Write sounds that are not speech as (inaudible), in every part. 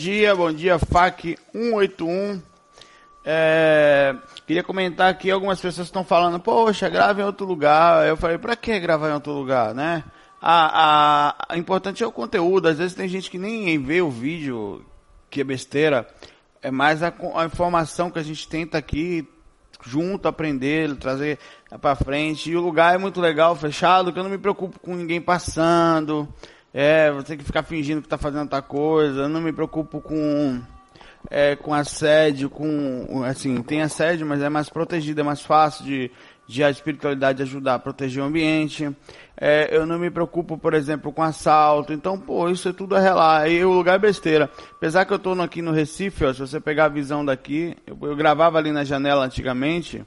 Dia, bom dia, FAC 181. É, queria comentar aqui, algumas pessoas estão falando, poxa, grava em outro lugar. Eu falei, pra que gravar em outro lugar, né? A, a, a importante é o conteúdo. Às vezes tem gente que nem vê o vídeo, que é besteira. É mais a, a informação que a gente tenta aqui junto aprender, trazer para frente. E o lugar é muito legal, fechado, que eu não me preocupo com ninguém passando. É, você tem que ficar fingindo que está fazendo outra coisa. Eu não me preocupo com é, com assédio, com assim, tem assédio, mas é mais protegido, é mais fácil de, de a espiritualidade ajudar a proteger o ambiente. É, eu não me preocupo, por exemplo, com assalto. Então, pô, isso é tudo a relar. E o lugar é besteira. Apesar que eu estou aqui no Recife, ó, se você pegar a visão daqui, eu, eu gravava ali na janela antigamente,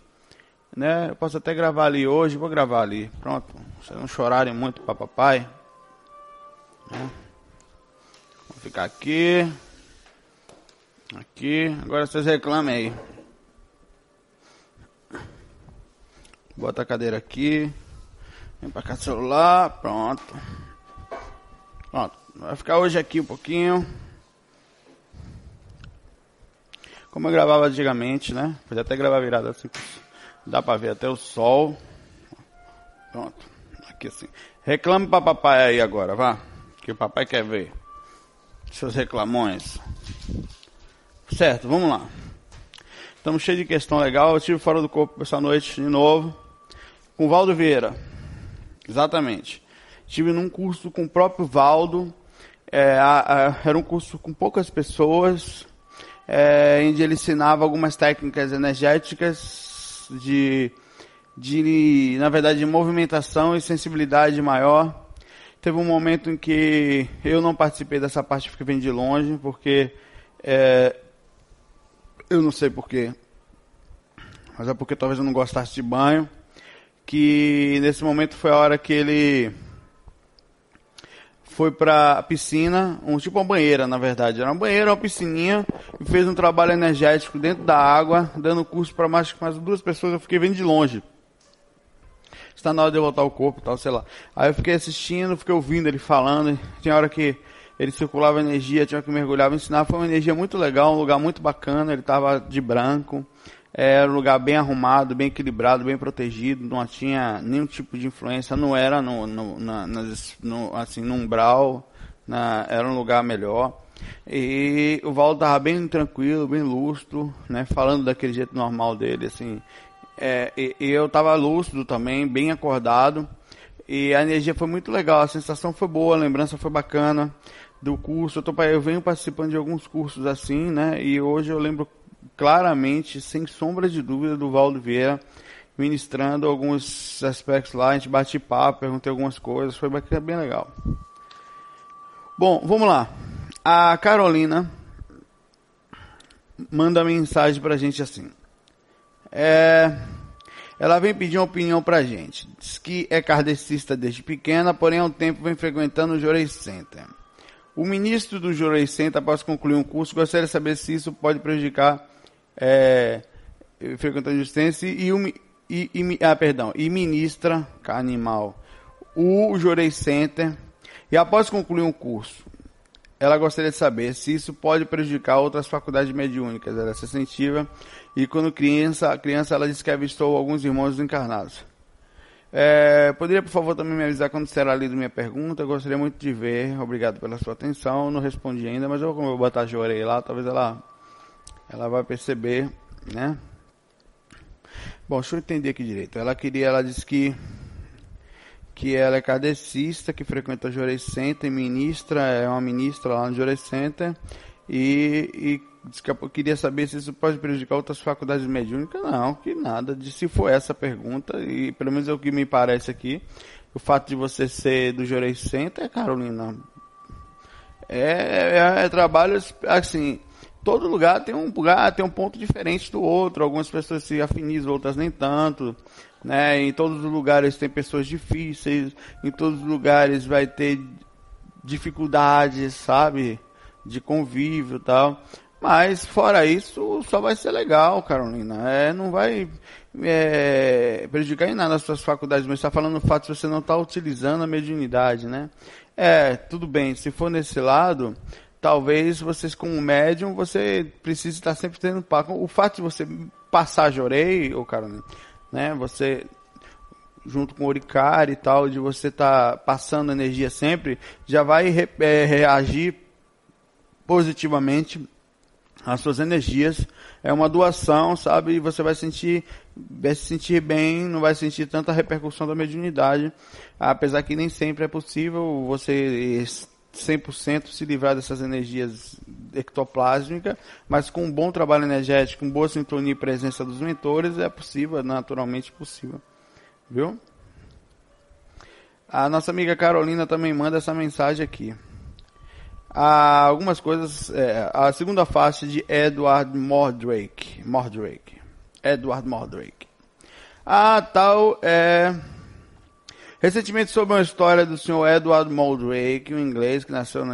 né? Eu posso até gravar ali hoje, vou gravar ali. Pronto. Vocês não chorarem muito para papai. Vou ficar aqui. Aqui. Agora vocês reclamem aí. Bota a cadeira aqui. Vem pra cá celular. Pronto. Pronto. Vai ficar hoje aqui um pouquinho. Como eu gravava antigamente, né? Podia até gravar virado assim. Dá pra ver até o sol. Pronto. Aqui assim. Reclame pra papai aí agora, vá que o papai quer ver. Seus reclamões. Certo, vamos lá. Estamos cheios de questão legal. Eu estive fora do corpo essa noite de novo. Com o Valdo Vieira. Exatamente. Estive num curso com o próprio Valdo. É, a, a, era um curso com poucas pessoas. É, onde ele ensinava algumas técnicas energéticas de, de, na verdade, de movimentação e sensibilidade maior Teve um momento em que eu não participei dessa parte porque vem de longe, porque é, eu não sei porquê, mas é porque talvez eu não gostasse de banho. Que nesse momento foi a hora que ele foi para a piscina, um tipo uma banheira, na verdade. Era uma banheira, uma piscininha, e fez um trabalho energético dentro da água, dando curso para mais, mais duas pessoas. Eu fiquei vendo de longe está na hora de eu voltar o corpo tal, sei lá. Aí eu fiquei assistindo, fiquei ouvindo ele falando, tinha hora que ele circulava energia, tinha que mergulhar, ensinar, foi uma energia muito legal, um lugar muito bacana, ele estava de branco, era um lugar bem arrumado, bem equilibrado, bem protegido, não tinha nenhum tipo de influência, não era no, no, na, no assim, no umbral, na, era um lugar melhor. E o Valdo estava bem tranquilo, bem lustro, né, falando daquele jeito normal dele, assim, é, e, e, eu estava lúcido também, bem acordado. E a energia foi muito legal, a sensação foi boa, a lembrança foi bacana do curso. Eu, tô, eu venho participando de alguns cursos assim, né? E hoje eu lembro claramente, sem sombra de dúvida, do Valdo Vieira ministrando alguns aspectos lá. A gente bate papo, perguntei algumas coisas, foi bem legal. Bom, vamos lá. A Carolina manda mensagem pra gente assim. É, ela vem pedir uma opinião pra gente. Diz que é kardecista desde pequena, porém há um tempo vem frequentando o Jorei Center. O ministro do Jorei Center, após concluir um curso, gostaria de saber se isso pode prejudicar é, frequentando existência e, o, e, e, ah, perdão, e ministra animal o Jorei Center e após concluir um curso, ela gostaria de saber se isso pode prejudicar outras faculdades mediúnicas. Ela se sensitiva e quando criança, criança ela disse que avistou alguns irmãos encarnados. É, poderia, por favor, também me avisar quando será lida minha pergunta? Eu gostaria muito de ver. Obrigado pela sua atenção. Não respondi ainda, mas eu, eu vou botar a Jorei lá, talvez ela, ela vai perceber, né? Bom, deixa eu entender aqui direito. Ela queria, ela disse que que ela é kardecista, que frequenta o Jorei Center, ministra, é uma ministra lá no Jorei Center, e, e queria saber se isso pode prejudicar outras faculdades mediúnicas. Não, que nada. De, se for essa pergunta, e pelo menos é o que me parece aqui, o fato de você ser do Jorei Center, Carolina, é, é, é trabalho assim. Todo lugar tem um lugar, tem um ponto diferente do outro. Algumas pessoas se afinizam, outras nem tanto. Né? Em todos os lugares tem pessoas difíceis, em todos os lugares vai ter dificuldades, sabe? De convívio e tal. Mas fora isso, só vai ser legal, Carolina. É, não vai é, prejudicar em nada as suas faculdades, mas está falando o fato de você não estar tá utilizando a mediunidade, né? É, tudo bem, se for nesse lado, talvez vocês como médium, você precise estar sempre tendo paco. O fato de você passar jorei, ô Carolina, né? Você junto com o Oricari e tal, de você estar tá passando energia sempre, já vai re, é, reagir positivamente às suas energias. É uma doação, sabe? E você vai sentir, vai se sentir bem, não vai sentir tanta repercussão da mediunidade, apesar que nem sempre é possível você 100% se livrar dessas energias ectoplásmicas, mas com um bom trabalho energético, com boa sintonia e presença dos mentores, é possível, é naturalmente possível. Viu? A nossa amiga Carolina também manda essa mensagem aqui. Há algumas coisas. É, a segunda faixa de Edward Mordrake. Mordrake. Edward Mordrake. A tal é. Recentemente soube uma história do senhor Edward Mordrake, um inglês que nasceu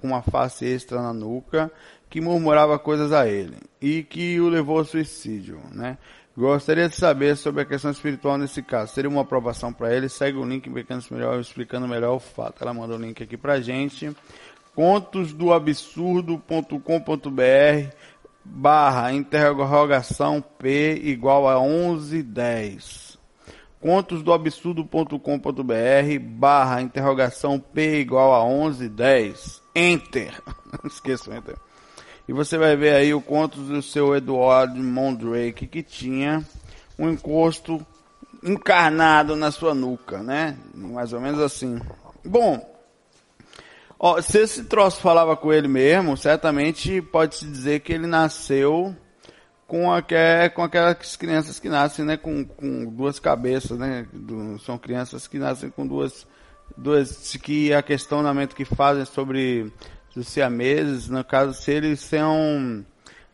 com uma face extra na nuca, que murmurava coisas a ele e que o levou ao suicídio, né? Gostaria de saber sobre a questão espiritual nesse caso. Seria uma aprovação para ele? Segue o link melhor, explicando melhor o fato. Ela mandou o link aqui pra gente. contosdoabsurdo.com.br barra interrogação P igual a 1110. contosdoabsurdo.com.br barra interrogação P igual a 1110. Enter. (laughs) Esqueça o enter. E você vai ver aí o conto do seu Eduardo Mondrake, que tinha um encosto encarnado na sua nuca, né? Mais ou menos assim. Bom, ó, se esse troço falava com ele mesmo, certamente pode-se dizer que ele nasceu com, aquel, com aquelas crianças que nascem né, com, com duas cabeças, né? Do, são crianças que nascem com duas, duas que a questionamento que fazem sobre dos siameses, no caso, se eles são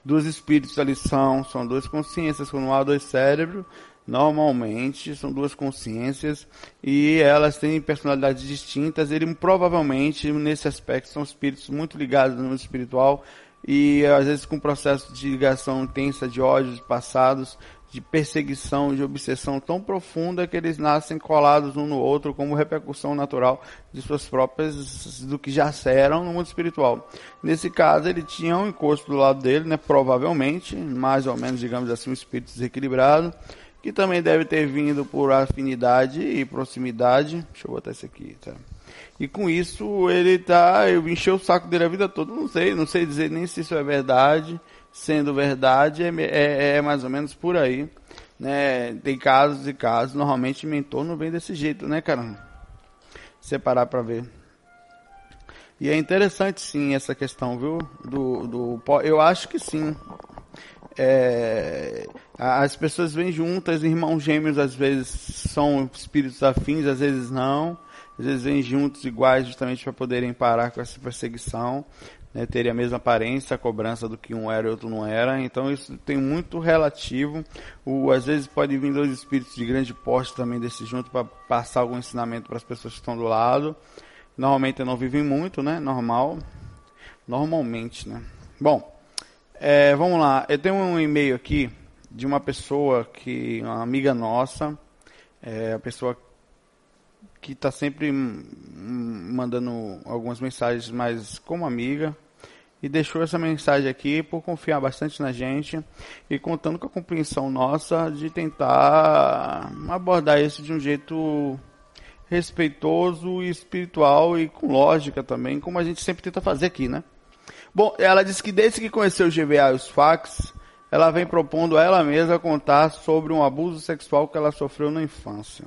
dois espíritos ali são, são duas consciências, quando há dois cérebros, normalmente são duas consciências e elas têm personalidades distintas. Ele provavelmente nesse aspecto são espíritos muito ligados no espiritual e às vezes com processo de ligação intensa de ódios passados de perseguição, de obsessão tão profunda que eles nascem colados um no outro como repercussão natural de suas próprias, do que já eram no mundo espiritual. Nesse caso, ele tinha um encosto do lado dele, né, provavelmente, mais ou menos, digamos assim, um espírito desequilibrado, que também deve ter vindo por afinidade e proximidade. Deixa eu botar isso aqui, tá? E com isso ele tá, eu encheu o saco dele a vida toda, não sei, não sei dizer nem se isso é verdade, sendo verdade, é, é, é, mais ou menos por aí. Né? Tem casos e casos, normalmente mentor não vem desse jeito, né, cara? Separar para ver. E é interessante sim essa questão, viu? Do, do, eu acho que sim. É, as pessoas vêm juntas, irmãos gêmeos às vezes são espíritos afins, às vezes não. Às vezes vêm juntos iguais justamente para poderem parar com essa perseguição né, teria a mesma aparência, a cobrança do que um era e outro não era. Então isso tem muito relativo. O, às vezes pode vir dois espíritos de grande porte também desse junto para passar algum ensinamento para as pessoas que estão do lado. Normalmente não vivem muito, né? Normal. Normalmente, né? Bom, é, vamos lá. Eu tenho um e-mail aqui de uma pessoa que, uma amiga nossa, é a pessoa que está sempre mandando algumas mensagens mais como amiga e deixou essa mensagem aqui por confiar bastante na gente e contando com a compreensão nossa de tentar abordar isso de um jeito respeitoso e espiritual e com lógica também, como a gente sempre tenta fazer aqui, né? Bom, ela disse que desde que conheceu o GVA e os fax, ela vem propondo a ela mesma contar sobre um abuso sexual que ela sofreu na infância.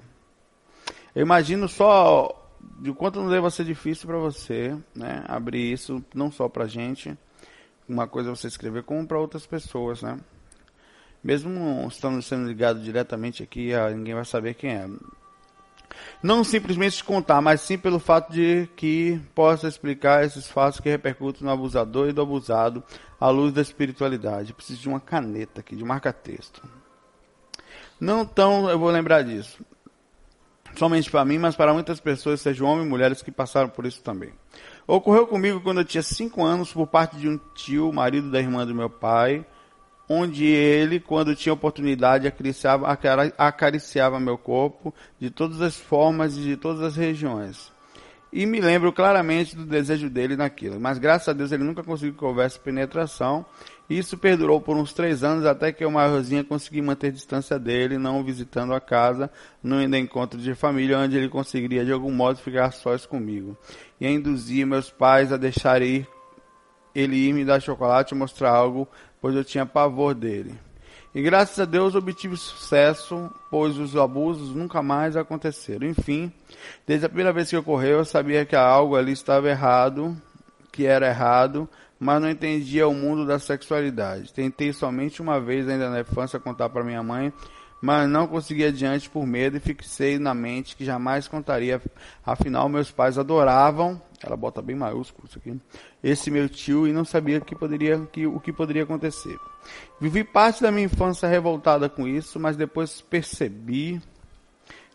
Eu imagino só de quanto não deva ser difícil para você, né? Abrir isso não só para gente, uma coisa é você escrever como para outras pessoas, né? Mesmo estando sendo ligado diretamente aqui, ninguém vai saber quem é. Não simplesmente contar, mas sim pelo fato de que possa explicar esses fatos que repercutem no abusador e do abusado à luz da espiritualidade. Preciso de uma caneta aqui, de marca-texto. Não tão, eu vou lembrar disso. Somente para mim, mas para muitas pessoas, sejam homens e mulheres que passaram por isso também. Ocorreu comigo quando eu tinha 5 anos, por parte de um tio, marido da irmã do meu pai, onde ele, quando tinha oportunidade, acariciava, acariciava meu corpo de todas as formas e de todas as regiões. E me lembro claramente do desejo dele naquilo. Mas graças a Deus ele nunca conseguiu que houvesse penetração. Isso perdurou por uns três anos até que eu, maiorzinha, consegui manter distância dele, não visitando a casa, no encontro de família, onde ele conseguiria de algum modo ficar sós comigo. E induzir meus pais a deixar ir, ele ir me dar chocolate e mostrar algo pois eu tinha pavor dele. E graças a Deus obtive sucesso, pois os abusos nunca mais aconteceram. Enfim, desde a primeira vez que ocorreu, eu sabia que algo ali estava errado, que era errado, mas não entendia o mundo da sexualidade. Tentei somente uma vez ainda na infância contar para minha mãe, mas não consegui adiante por medo e fixei na mente que jamais contaria. Afinal, meus pais adoravam ela bota bem maiúsculo isso aqui, esse meu tio e não sabia que poderia, que, o que poderia acontecer. Vivi parte da minha infância revoltada com isso, mas depois percebi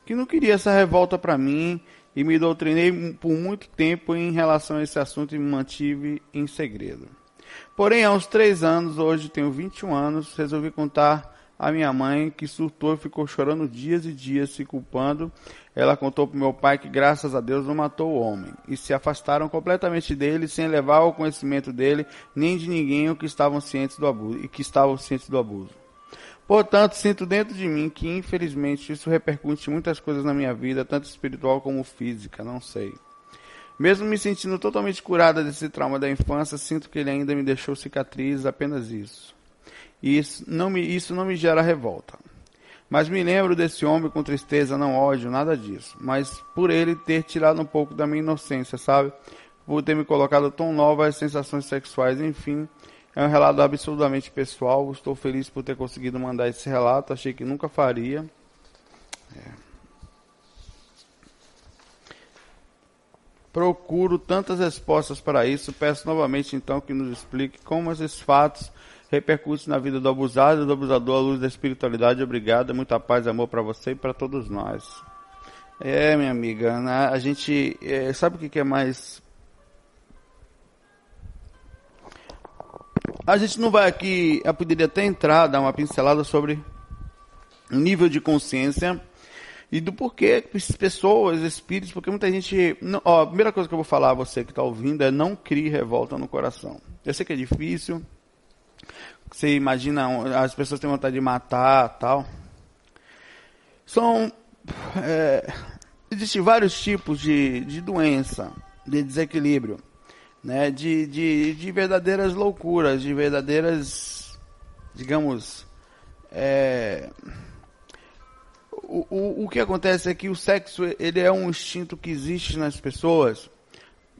que não queria essa revolta para mim e me doutrinei por muito tempo em relação a esse assunto e me mantive em segredo. Porém, há uns três anos, hoje tenho 21 anos, resolvi contar a minha mãe, que surtou e ficou chorando dias e dias, se culpando. Ela contou para meu pai que, graças a Deus, não matou o homem. E se afastaram completamente dele, sem levar ao conhecimento dele, nem de ninguém o que estavam cientes do abuso, e que estavam cientes do abuso. Portanto, sinto dentro de mim que, infelizmente, isso repercute em muitas coisas na minha vida, tanto espiritual como física, não sei. Mesmo me sentindo totalmente curada desse trauma da infância, sinto que ele ainda me deixou cicatrizes, apenas isso. E isso não me, isso não me gera revolta. Mas me lembro desse homem com tristeza, não ódio, nada disso. Mas por ele ter tirado um pouco da minha inocência, sabe? Por ter me colocado tão nova as sensações sexuais, enfim. É um relato absolutamente pessoal. Estou feliz por ter conseguido mandar esse relato. Achei que nunca faria. É. Procuro tantas respostas para isso. Peço novamente então que nos explique como esses fatos repercute na vida do abusado e do abusador à luz da espiritualidade. Obrigado, muita paz e amor para você e para todos nós. É, minha amiga, né? a gente é, sabe o que é mais. A gente não vai aqui, eu poderia até entrar, dar uma pincelada sobre nível de consciência e do porquê pessoas, espíritos, porque muita gente. Não, ó, a primeira coisa que eu vou falar a você que está ouvindo é não crie revolta no coração. Eu sei que é difícil, você imagina, as pessoas têm vontade de matar tal. São. É, Existem vários tipos de, de doença, de desequilíbrio, né? de, de, de verdadeiras loucuras, de verdadeiras, digamos, é, o, o, o que acontece é que o sexo ele é um instinto que existe nas pessoas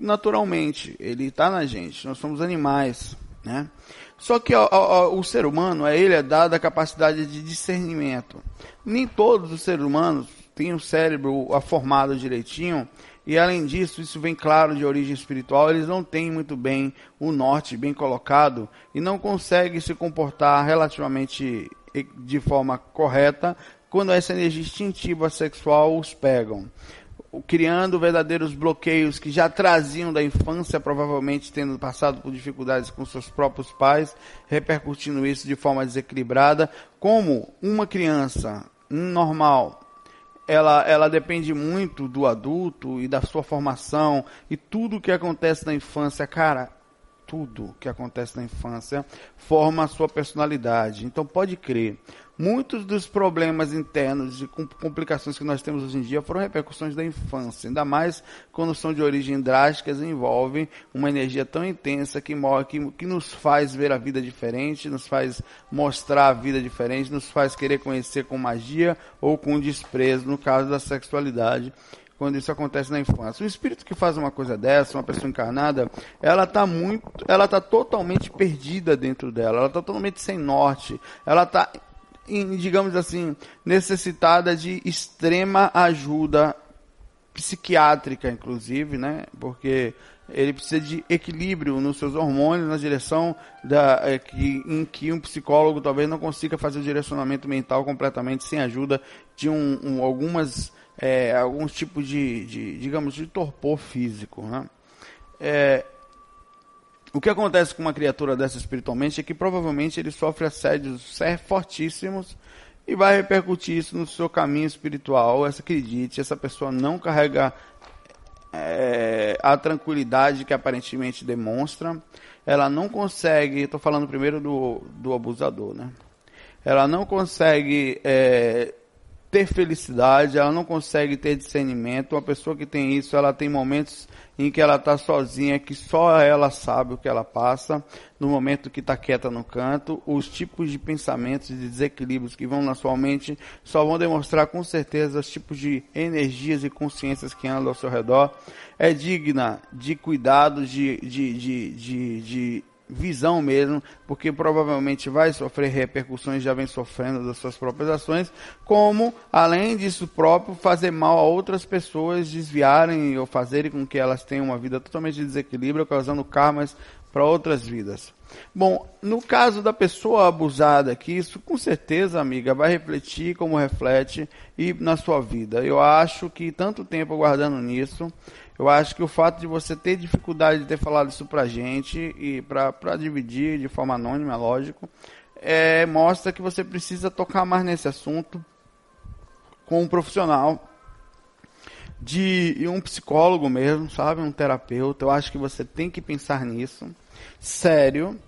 naturalmente, ele está na gente, nós somos animais, né? Só que ó, ó, o ser humano, a ele é dada a capacidade de discernimento. Nem todos os seres humanos têm o cérebro formado direitinho, e além disso, isso vem claro de origem espiritual, eles não têm muito bem o norte bem colocado e não conseguem se comportar relativamente de forma correta quando essa energia instintiva sexual os pegam criando verdadeiros bloqueios que já traziam da infância, provavelmente tendo passado por dificuldades com seus próprios pais, repercutindo isso de forma desequilibrada. Como uma criança normal, ela, ela depende muito do adulto e da sua formação e tudo que acontece na infância, cara, tudo que acontece na infância forma a sua personalidade. Então pode crer, muitos dos problemas internos e complicações que nós temos hoje em dia foram repercussões da infância, ainda mais quando são de origem drásticas e envolvem uma energia tão intensa que, que, que nos faz ver a vida diferente, nos faz mostrar a vida diferente, nos faz querer conhecer com magia ou com desprezo, no caso da sexualidade quando isso acontece na infância. O espírito que faz uma coisa dessa, uma pessoa encarnada, ela está muito, ela tá totalmente perdida dentro dela, ela está totalmente sem norte, ela está, digamos assim, necessitada de extrema ajuda psiquiátrica, inclusive, né? Porque ele precisa de equilíbrio nos seus hormônios, na direção da, é, que, em que um psicólogo talvez não consiga fazer o direcionamento mental completamente sem ajuda de um, um, algumas, é, alguns tipos de, de, digamos, de torpor físico. Né? É, o que acontece com uma criatura dessa espiritualmente é que provavelmente ele sofre assédios fortíssimos e vai repercutir isso no seu caminho espiritual. Essa acredite, essa pessoa não carrega é, a tranquilidade que aparentemente demonstra, ela não consegue, estou falando primeiro do, do abusador, né? Ela não consegue é, ter felicidade, ela não consegue ter discernimento. Uma pessoa que tem isso, ela tem momentos em que ela está sozinha, que só ela sabe o que ela passa, no momento que está quieta no canto, os tipos de pensamentos e de desequilíbrios que vão na sua mente só vão demonstrar com certeza os tipos de energias e consciências que andam ao seu redor. É digna de cuidados, de, de, de, de visão mesmo, porque provavelmente vai sofrer repercussões, já vem sofrendo das suas próprias ações, como, além disso próprio, fazer mal a outras pessoas, desviarem ou fazerem com que elas tenham uma vida totalmente de desequilíbrio, causando karmas para outras vidas. Bom, no caso da pessoa abusada aqui, isso com certeza, amiga, vai refletir como reflete e na sua vida. Eu acho que tanto tempo aguardando nisso, eu acho que o fato de você ter dificuldade de ter falado isso pra gente e pra dividir de forma anônima, lógico, é, mostra que você precisa tocar mais nesse assunto com um profissional de um psicólogo mesmo, sabe, um terapeuta. Eu acho que você tem que pensar nisso, sério.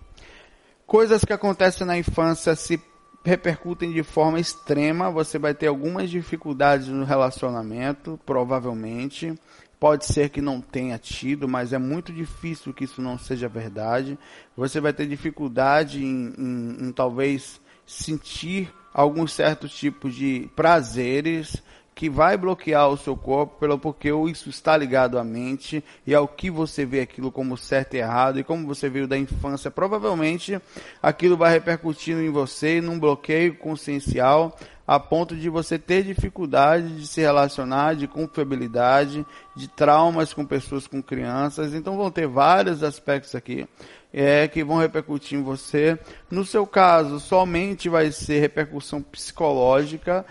Coisas que acontecem na infância se repercutem de forma extrema. Você vai ter algumas dificuldades no relacionamento, provavelmente. Pode ser que não tenha tido, mas é muito difícil que isso não seja verdade. Você vai ter dificuldade em, em, em talvez sentir alguns certos tipos de prazeres que vai bloquear o seu corpo pelo porque isso está ligado à mente e ao que você vê aquilo como certo e errado e como você veio da infância provavelmente aquilo vai repercutindo em você num bloqueio consciencial a ponto de você ter dificuldade de se relacionar, de confiabilidade, de traumas com pessoas, com crianças. Então vão ter vários aspectos aqui é, que vão repercutir em você. No seu caso, somente vai ser repercussão psicológica.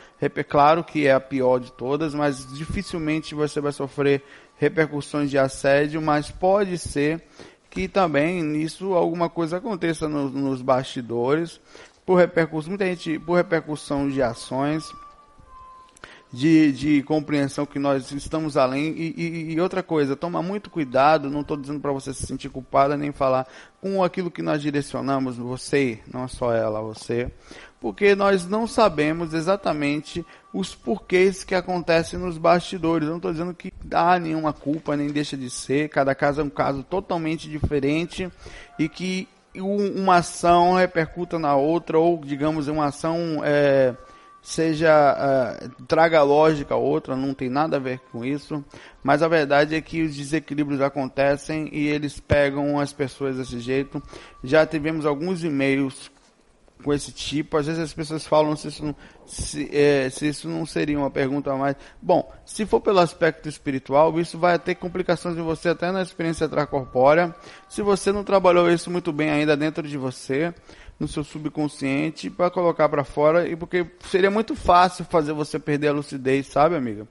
Claro que é a pior de todas, mas dificilmente você vai sofrer repercussões de assédio, mas pode ser que também nisso alguma coisa aconteça no, nos bastidores por repercussão, muita gente, por repercussão de ações, de, de compreensão que nós estamos além. E, e, e outra coisa, toma muito cuidado, não estou dizendo para você se sentir culpada nem falar com aquilo que nós direcionamos, você, não só ela, você, porque nós não sabemos exatamente os porquês que acontecem nos bastidores. Eu não estou dizendo que há nenhuma culpa, nem deixa de ser, cada caso é um caso totalmente diferente e que uma ação repercuta na outra, ou digamos, uma ação é, seja é, traga lógica a outra, não tem nada a ver com isso. Mas a verdade é que os desequilíbrios acontecem e eles pegam as pessoas desse jeito. Já tivemos alguns e-mails com esse tipo. Às vezes as pessoas falam se isso não, se, é, se isso não seria uma pergunta mais. Bom, se for pelo aspecto espiritual, isso vai ter complicações em você até na experiência extracorpórea. Se você não trabalhou isso muito bem ainda dentro de você, no seu subconsciente, para colocar para fora, e porque seria muito fácil fazer você perder a lucidez, sabe, amiga?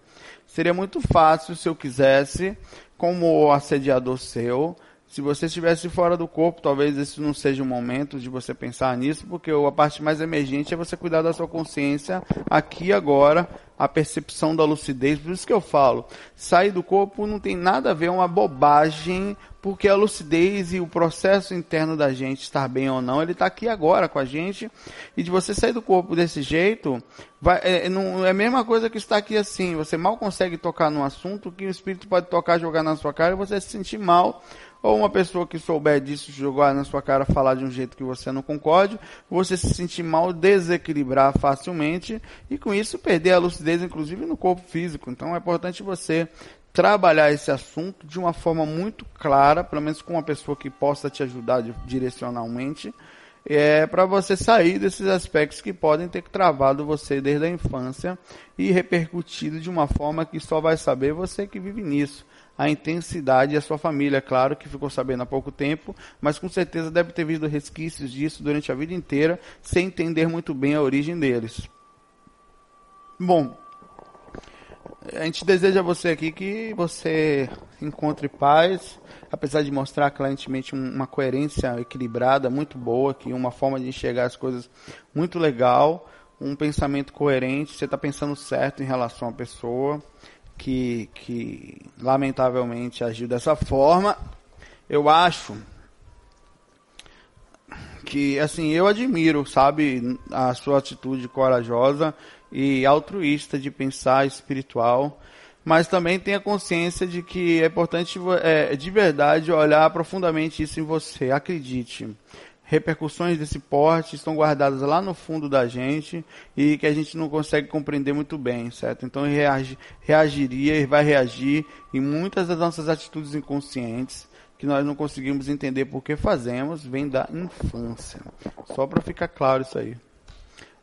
Seria muito fácil se eu quisesse, como assediador seu, se você estivesse fora do corpo, talvez esse não seja o momento de você pensar nisso, porque a parte mais emergente é você cuidar da sua consciência aqui agora, a percepção da lucidez. Por isso que eu falo, sair do corpo não tem nada a ver, é uma bobagem, porque a lucidez e o processo interno da gente estar bem ou não, ele está aqui agora com a gente. E de você sair do corpo desse jeito, vai, é, não, é a mesma coisa que estar aqui assim. Você mal consegue tocar no assunto que o espírito pode tocar, jogar na sua cara e você se sentir mal ou uma pessoa que souber disso jogar na sua cara falar de um jeito que você não concorde, você se sentir mal, desequilibrar facilmente e com isso perder a lucidez, inclusive no corpo físico. Então é importante você trabalhar esse assunto de uma forma muito clara, pelo menos com uma pessoa que possa te ajudar direcionalmente, é para você sair desses aspectos que podem ter travado você desde a infância e repercutido de uma forma que só vai saber você que vive nisso. A intensidade e a sua família, claro que ficou sabendo há pouco tempo, mas com certeza deve ter visto resquícios disso durante a vida inteira, sem entender muito bem a origem deles. Bom, a gente deseja a você aqui que você encontre paz, apesar de mostrar claramente uma coerência equilibrada muito boa, que uma forma de enxergar as coisas muito legal, um pensamento coerente, você está pensando certo em relação à pessoa que, que lamentavelmente agiu dessa forma. Eu acho que assim eu admiro, sabe, a sua atitude corajosa e altruísta de pensar espiritual, mas também tenha consciência de que é importante é, de verdade olhar profundamente isso em você. Acredite, repercussões desse porte estão guardadas lá no fundo da gente e que a gente não consegue compreender muito bem, certo? Então reage, reagiria e vai reagir em muitas das nossas atitudes inconscientes que nós não conseguimos entender por que fazemos, vem da infância. Só para ficar claro isso aí.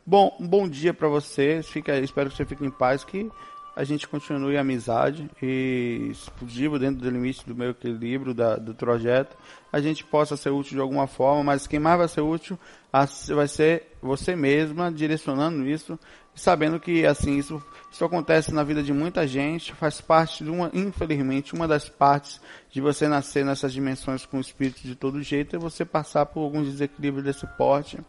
Bom, um bom dia para você. Fica, espero que você fique em paz, que a gente continue a amizade e, possível, dentro do limite do meu equilíbrio da, do projeto, a gente possa ser útil de alguma forma, mas quem mais vai ser útil vai ser você mesma, direcionando isso, sabendo que, assim, isso, isso acontece na vida de muita gente, faz parte de uma, infelizmente, uma das partes de você nascer nessas dimensões com o espírito de todo jeito é você passar por alguns desequilíbrios desse porte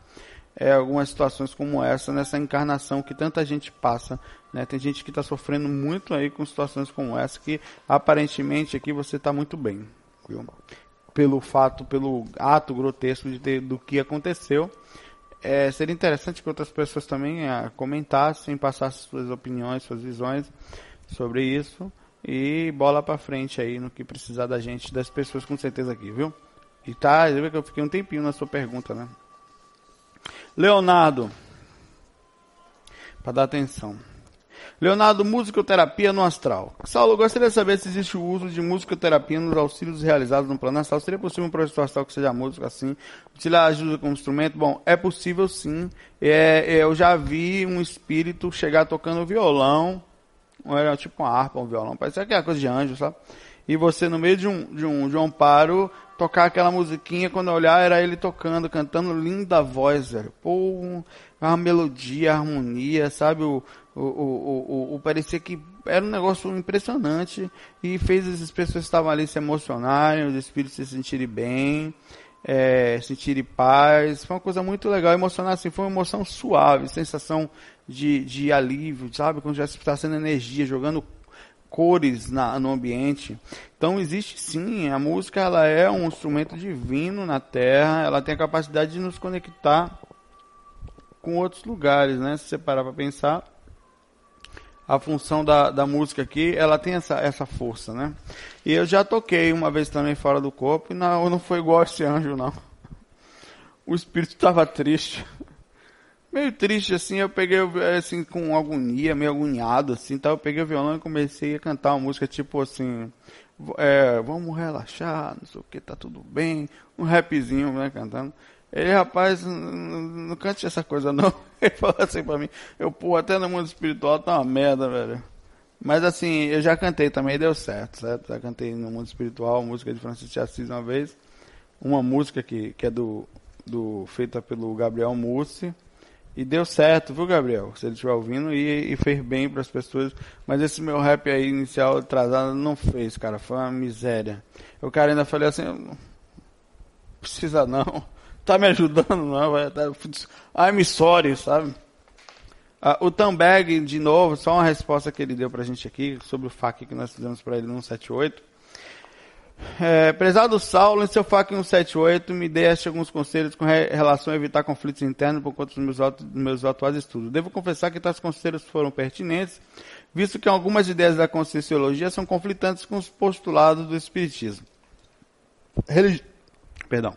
é, algumas situações como essa nessa encarnação que tanta gente passa. Né? Tem gente que está sofrendo muito aí com situações como essa que aparentemente aqui você está muito bem. Viu? Pelo fato, pelo ato grotesco de ter, do que aconteceu. É, seria interessante que outras pessoas também é, comentassem, passassem suas opiniões, suas visões sobre isso. E bola para frente aí no que precisar da gente, das pessoas com certeza aqui, viu? E tá, eu fiquei um tempinho na sua pergunta, né? Leonardo, para dar atenção. Leonardo, musicoterapia no astral. Saulo, gostaria de saber se existe o uso de musicoterapia nos auxílios realizados no plano astral. Seria possível um professor astral que seja músico assim? Utilizar ajuda como instrumento? Bom, é possível sim. É, é, eu já vi um espírito chegar tocando violão, era tipo uma harpa, um violão, parece que é coisa de anjo, sabe? E você no meio de um, de um, de um amparo tocar aquela musiquinha, quando eu olhar, era ele tocando, cantando linda voz, velho. Pô, uma melodia, harmonia, sabe? O, o, o, o, o, parecia que era um negócio impressionante e fez as pessoas que estavam ali se emocionarem, os espíritos se sentirem bem, é, sentirem paz. Foi uma coisa muito legal, emocionar assim, foi uma emoção suave, sensação de, de alívio, sabe? Quando já está sendo energia, jogando cores na, no ambiente. Então existe sim, a música ela é um instrumento divino na Terra, ela tem a capacidade de nos conectar com outros lugares, né? Se você parar para pensar, a função da, da música aqui, ela tem essa, essa força, né? E eu já toquei uma vez também fora do corpo e não, não foi igual esse anjo, não. (laughs) O espírito estava triste meio triste assim, eu peguei assim com agonia, meio agoniado assim, tá? Eu peguei o violão e comecei a cantar uma música tipo assim, é, vamos relaxar, não sei o que, tá tudo bem, um rapzinho, né, cantando. Ele, rapaz, não, não cante essa coisa não. (laughs) Ele falou assim pra mim, eu, pô, até no mundo espiritual tá uma merda, velho. Mas assim, eu já cantei também, deu certo, certo? Já cantei no mundo espiritual, música de Francisco de Assis uma vez. Uma música que, que é do, do feita pelo Gabriel Mussi e deu certo, viu, Gabriel? Se ele estiver ouvindo, e, e fez bem para as pessoas. Mas esse meu rap aí inicial atrasado não fez, cara. Foi uma miséria. O cara ainda falei assim: não precisa não. (laughs) Tá me ajudando, não. Vai, tá, I'm sorry, sabe? Ah, o Tambag, de novo, só uma resposta que ele deu pra gente aqui sobre o FAQ que nós fizemos para ele no 178. É, prezado Saulo, em seu FAQ 178, me deixe alguns conselhos com relação a evitar conflitos internos por conta dos meus, meus atuais estudos. Devo confessar que tais conselhos foram pertinentes, visto que algumas ideias da conscienciologia são conflitantes com os postulados do Espiritismo. religi perdão,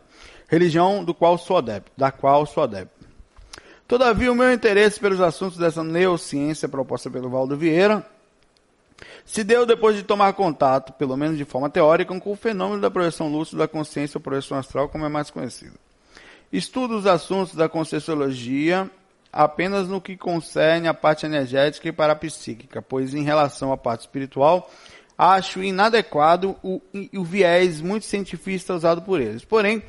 religião do qual sou adepto, da qual sou adepto. Todavia, o meu interesse pelos assuntos dessa neociência proposta pelo Valdo Vieira se deu depois de tomar contato, pelo menos de forma teórica, com o fenômeno da projeção lúcida da consciência ou projeção astral, como é mais conhecido. Estudo os assuntos da conscienciologia apenas no que concerne a parte energética e parapsíquica, pois em relação à parte espiritual, acho inadequado o, o viés muito cientifista usado por eles. Porém,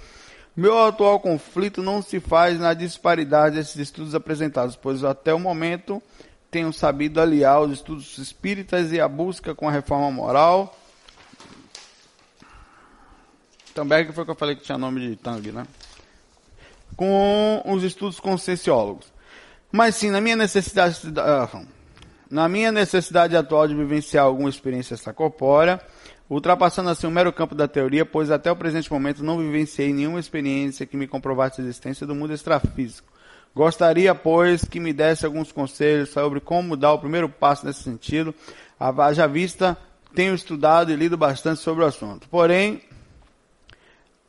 meu atual conflito não se faz na disparidade desses estudos apresentados, pois até o momento tenho sabido aliar os estudos espíritas e a busca com a reforma moral. Também foi que eu falei que tinha nome de Tang, né? Com os estudos conscienciólogos. Mas sim, na minha necessidade, ah, na minha necessidade atual de vivenciar alguma experiência extracorpórea, ultrapassando assim o mero campo da teoria, pois até o presente momento não vivenciei nenhuma experiência que me comprovasse a existência do mundo extrafísico. Gostaria, pois, que me desse alguns conselhos sobre como dar o primeiro passo nesse sentido. Já vista, tenho estudado e lido bastante sobre o assunto. Porém,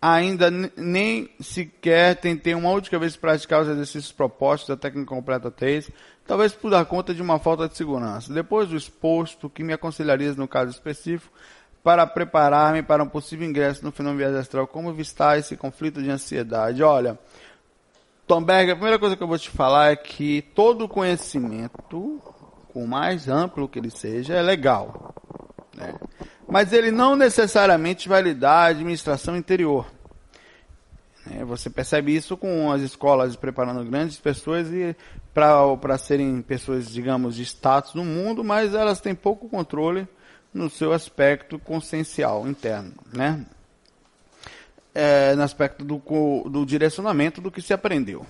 ainda nem sequer tentei uma única vez praticar os exercícios propostos da técnica completa 3, talvez por dar conta de uma falta de segurança. Depois do exposto, que me aconselharia no caso específico para preparar-me para um possível ingresso no fenômeno astral? Como evitar esse conflito de ansiedade? Olha, Tom a primeira coisa que eu vou te falar é que todo conhecimento, por mais amplo que ele seja, é legal. Né? Mas ele não necessariamente vai lhe dar a administração interior. Né? Você percebe isso com as escolas preparando grandes pessoas e para serem pessoas, digamos, de status no mundo, mas elas têm pouco controle no seu aspecto consciencial interno, né? É, no aspecto do, do direcionamento do que se aprendeu.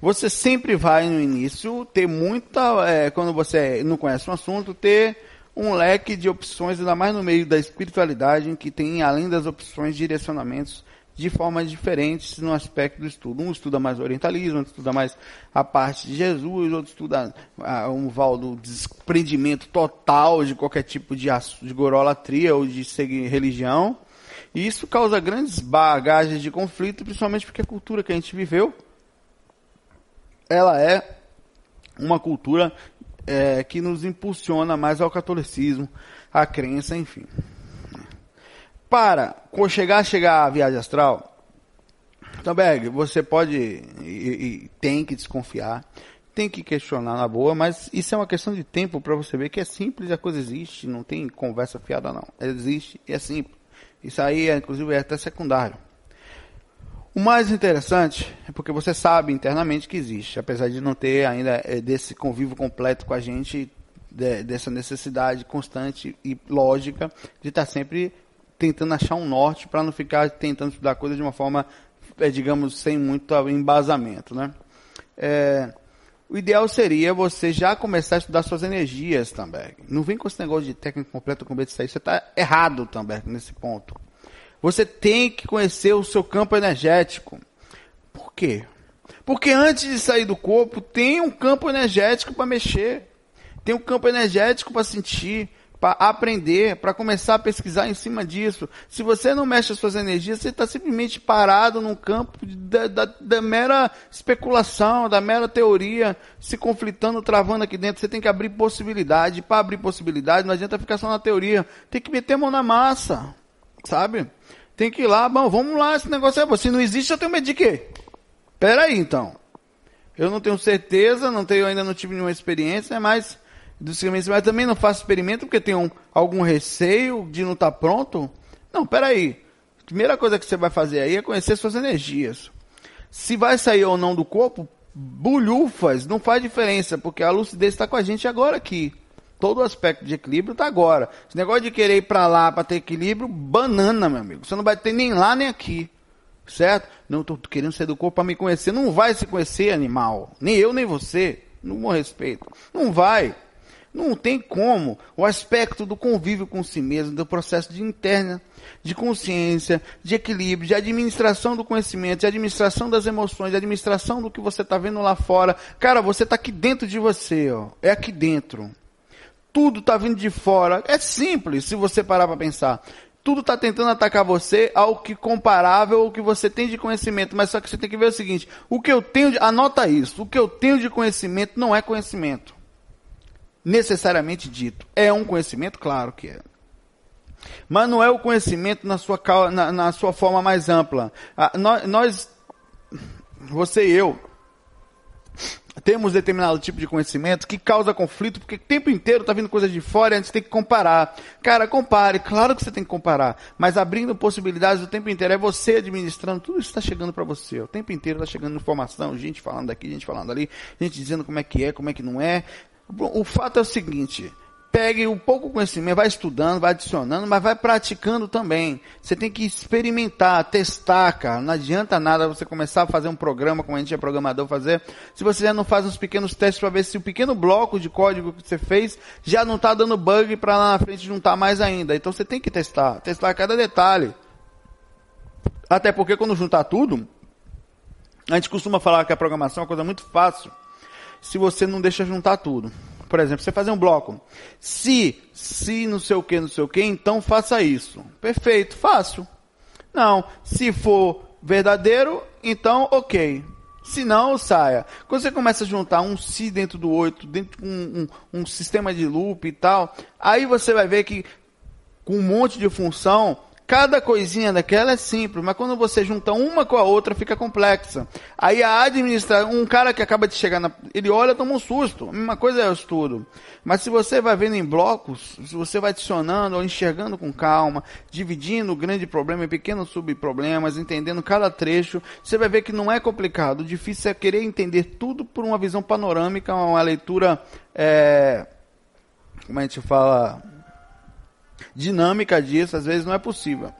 Você sempre vai no início ter muita, é, quando você não conhece um assunto, ter um leque de opções, ainda mais no meio da espiritualidade, em que tem, além das opções, direcionamentos de formas diferentes no aspecto do estudo. Um estuda mais orientalismo, outro estuda mais a parte de Jesus, outro estuda ah, um val do desprendimento total de qualquer tipo de, de gorolatria ou de seguir religião. E isso causa grandes bagagens de conflito, principalmente porque a cultura que a gente viveu, ela é uma cultura é, que nos impulsiona mais ao catolicismo, à crença, enfim. Para chegar chegar à viagem astral, Tamberg, você pode e, e, tem que desconfiar, tem que questionar na boa, mas isso é uma questão de tempo para você ver que é simples, a coisa existe, não tem conversa fiada não. Existe e é simples. Isso aí, inclusive, é até secundário. O mais interessante é porque você sabe internamente que existe, apesar de não ter ainda é, desse convívio completo com a gente, de, dessa necessidade constante e lógica de estar sempre tentando achar um norte para não ficar tentando estudar coisas de uma forma, é, digamos, sem muito embasamento, né? É, o ideal seria você já começar a estudar suas energias também. Não vem com esse negócio de técnica completa com medo de sair. Você está errado também nesse ponto. Você tem que conhecer o seu campo energético. Por quê? Porque antes de sair do corpo, tem um campo energético para mexer. Tem um campo energético para sentir para aprender, para começar a pesquisar em cima disso. Se você não mexe as suas energias, você está simplesmente parado num campo da, da, da, mera especulação, da mera teoria, se conflitando, travando aqui dentro. Você tem que abrir possibilidade. Para abrir possibilidade, não adianta ficar só na teoria. Tem que meter a mão na massa, sabe? Tem que ir lá, bom, vamos lá, esse negócio é você. Se não existe, eu tenho medo de quê? Pera aí, então. Eu não tenho certeza, não tenho, ainda não tive nenhuma experiência, mas experimentos, mas também não faço experimento porque tenho algum receio de não estar pronto? Não, peraí. Primeira coisa que você vai fazer aí é conhecer suas energias. Se vai sair ou não do corpo, bulhufas, não faz diferença, porque a lucidez está com a gente agora aqui. Todo o aspecto de equilíbrio está agora. Esse negócio de querer ir para lá para ter equilíbrio, banana, meu amigo. Você não vai ter nem lá nem aqui. Certo? Não, estou querendo sair do corpo para me conhecer. Não vai se conhecer, animal. Nem eu, nem você. No meu respeito. Não vai. Não tem como. O aspecto do convívio com si mesmo, do processo de interna, de consciência, de equilíbrio, de administração do conhecimento, de administração das emoções, de administração do que você está vendo lá fora. Cara, você está aqui dentro de você, ó. É aqui dentro. Tudo está vindo de fora. É simples se você parar para pensar. tudo está tentando atacar você ao que comparável ao que você tem de conhecimento. Mas só que você tem que ver o seguinte: o que eu tenho de, anota isso, o que eu tenho de conhecimento não é conhecimento. Necessariamente dito. É um conhecimento? Claro que é. Mas não é o conhecimento na sua, na, na sua forma mais ampla. Ah, nós, nós, você e eu, temos determinado tipo de conhecimento que causa conflito, porque o tempo inteiro está vindo coisas de fora e a gente tem que comparar. Cara, compare, claro que você tem que comparar, mas abrindo possibilidades o tempo inteiro. É você administrando, tudo isso está chegando para você. O tempo inteiro está chegando informação, gente falando daqui, gente falando ali, gente dizendo como é que é, como é que não é. O fato é o seguinte, pegue um pouco conhecimento, vai estudando, vai adicionando, mas vai praticando também. Você tem que experimentar, testar, cara. Não adianta nada você começar a fazer um programa, como a gente é programador fazer, se você já não faz uns pequenos testes para ver se o pequeno bloco de código que você fez já não está dando bug para lá na frente juntar mais ainda. Então você tem que testar, testar cada detalhe. Até porque quando juntar tudo, a gente costuma falar que a programação é uma coisa muito fácil se você não deixa juntar tudo. Por exemplo, você fazer um bloco. Se, se não sei o que, não sei o que, então faça isso. Perfeito, fácil. Não, se for verdadeiro, então ok. Se não, saia. Quando você começa a juntar um se dentro do oito, dentro de um, um, um sistema de loop e tal, aí você vai ver que com um monte de função, Cada coisinha daquela é simples, mas quando você junta uma com a outra, fica complexa. Aí a administrar, um cara que acaba de chegar, na, ele olha, toma um susto. A mesma coisa é o estudo. Mas se você vai vendo em blocos, se você vai adicionando ou enxergando com calma, dividindo o grande problema em pequenos subproblemas, entendendo cada trecho, você vai ver que não é complicado. O difícil é querer entender tudo por uma visão panorâmica, uma leitura, é, como a gente fala, dinâmica disso, às vezes não é possível.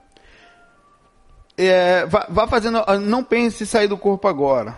É, vá, vá, fazendo, não pense em sair do corpo agora.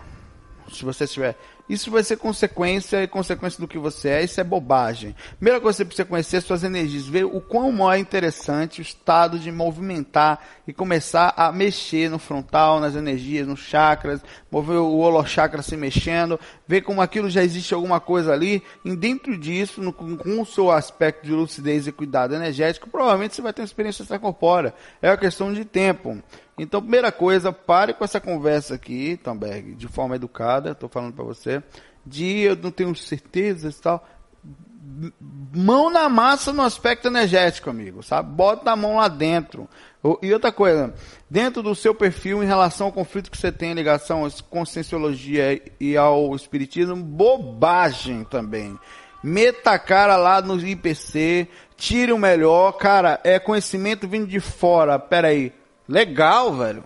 Se você estiver isso vai ser consequência e consequência do que você é, isso é bobagem. Primeira coisa que você precisa conhecer suas energias, ver o quão é interessante o estado de movimentar e começar a mexer no frontal, nas energias, nos chakras, mover o holochakra se mexendo, ver como aquilo já existe alguma coisa ali, e dentro disso, no, com o seu aspecto de lucidez e cuidado energético, provavelmente você vai ter uma experiência extracorpórea. É uma questão de tempo. Então, primeira coisa, pare com essa conversa aqui, Tamberg, de forma educada, estou falando para você, de eu não tenho certeza e tal. Mão na massa no aspecto energético, amigo, sabe? Bota a mão lá dentro. E outra coisa, dentro do seu perfil em relação ao conflito que você tem em ligação à conscienciologia e ao espiritismo, bobagem também. Meta a cara lá no IPC, tire o melhor, cara, é conhecimento vindo de fora, peraí Legal, velho.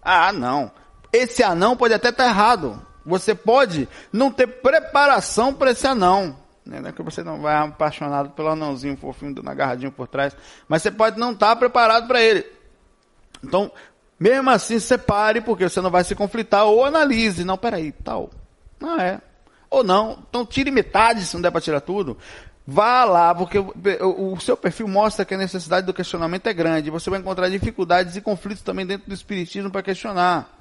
Ah, não. Esse anão pode até estar tá errado. Você pode não ter preparação para esse anão. Né? Não é que você não vai apaixonado pelo anãozinho fofinho dando agarradinho por trás. Mas você pode não estar tá preparado para ele. Então, mesmo assim, separe, porque você não vai se conflitar. Ou analise. Não, peraí, tal. Não é. Ou não. Então tire metade se não der para tirar tudo. Vá lá, porque o, seu perfil mostra que a necessidade do questionamento é grande. Você vai encontrar dificuldades e conflitos também dentro do espiritismo para questionar.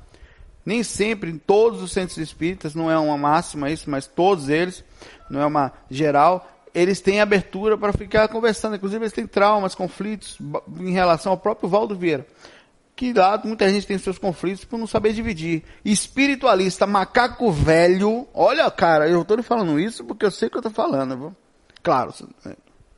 Nem sempre, em todos os centros espíritas, não é uma máxima isso, mas todos eles, não é uma geral, eles têm abertura para ficar conversando. Inclusive, eles têm traumas, conflitos em relação ao próprio Valdo Vieira. Que lá muita gente tem seus conflitos por não saber dividir. Espiritualista, macaco velho. Olha, cara, eu estou falando isso porque eu sei o que eu estou falando. Viu? Claro,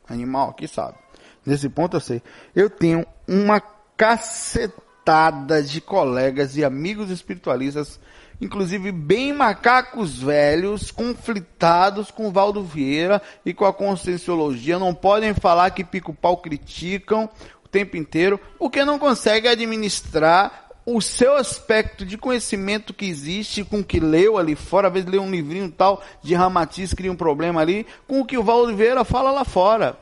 animal aqui sabe. Nesse ponto eu sei. Eu tenho uma cacetada de colegas e amigos espiritualistas, inclusive bem macacos velhos, conflitados com Valdo Vieira e com a conscienciologia. Não podem falar que pico-pau criticam o tempo inteiro, porque não conseguem administrar o seu aspecto de conhecimento que existe com o que leu ali fora, às vezes leu um livrinho tal de Ramatiz, cria um problema ali, com o que o Valdo Oliveira fala lá fora.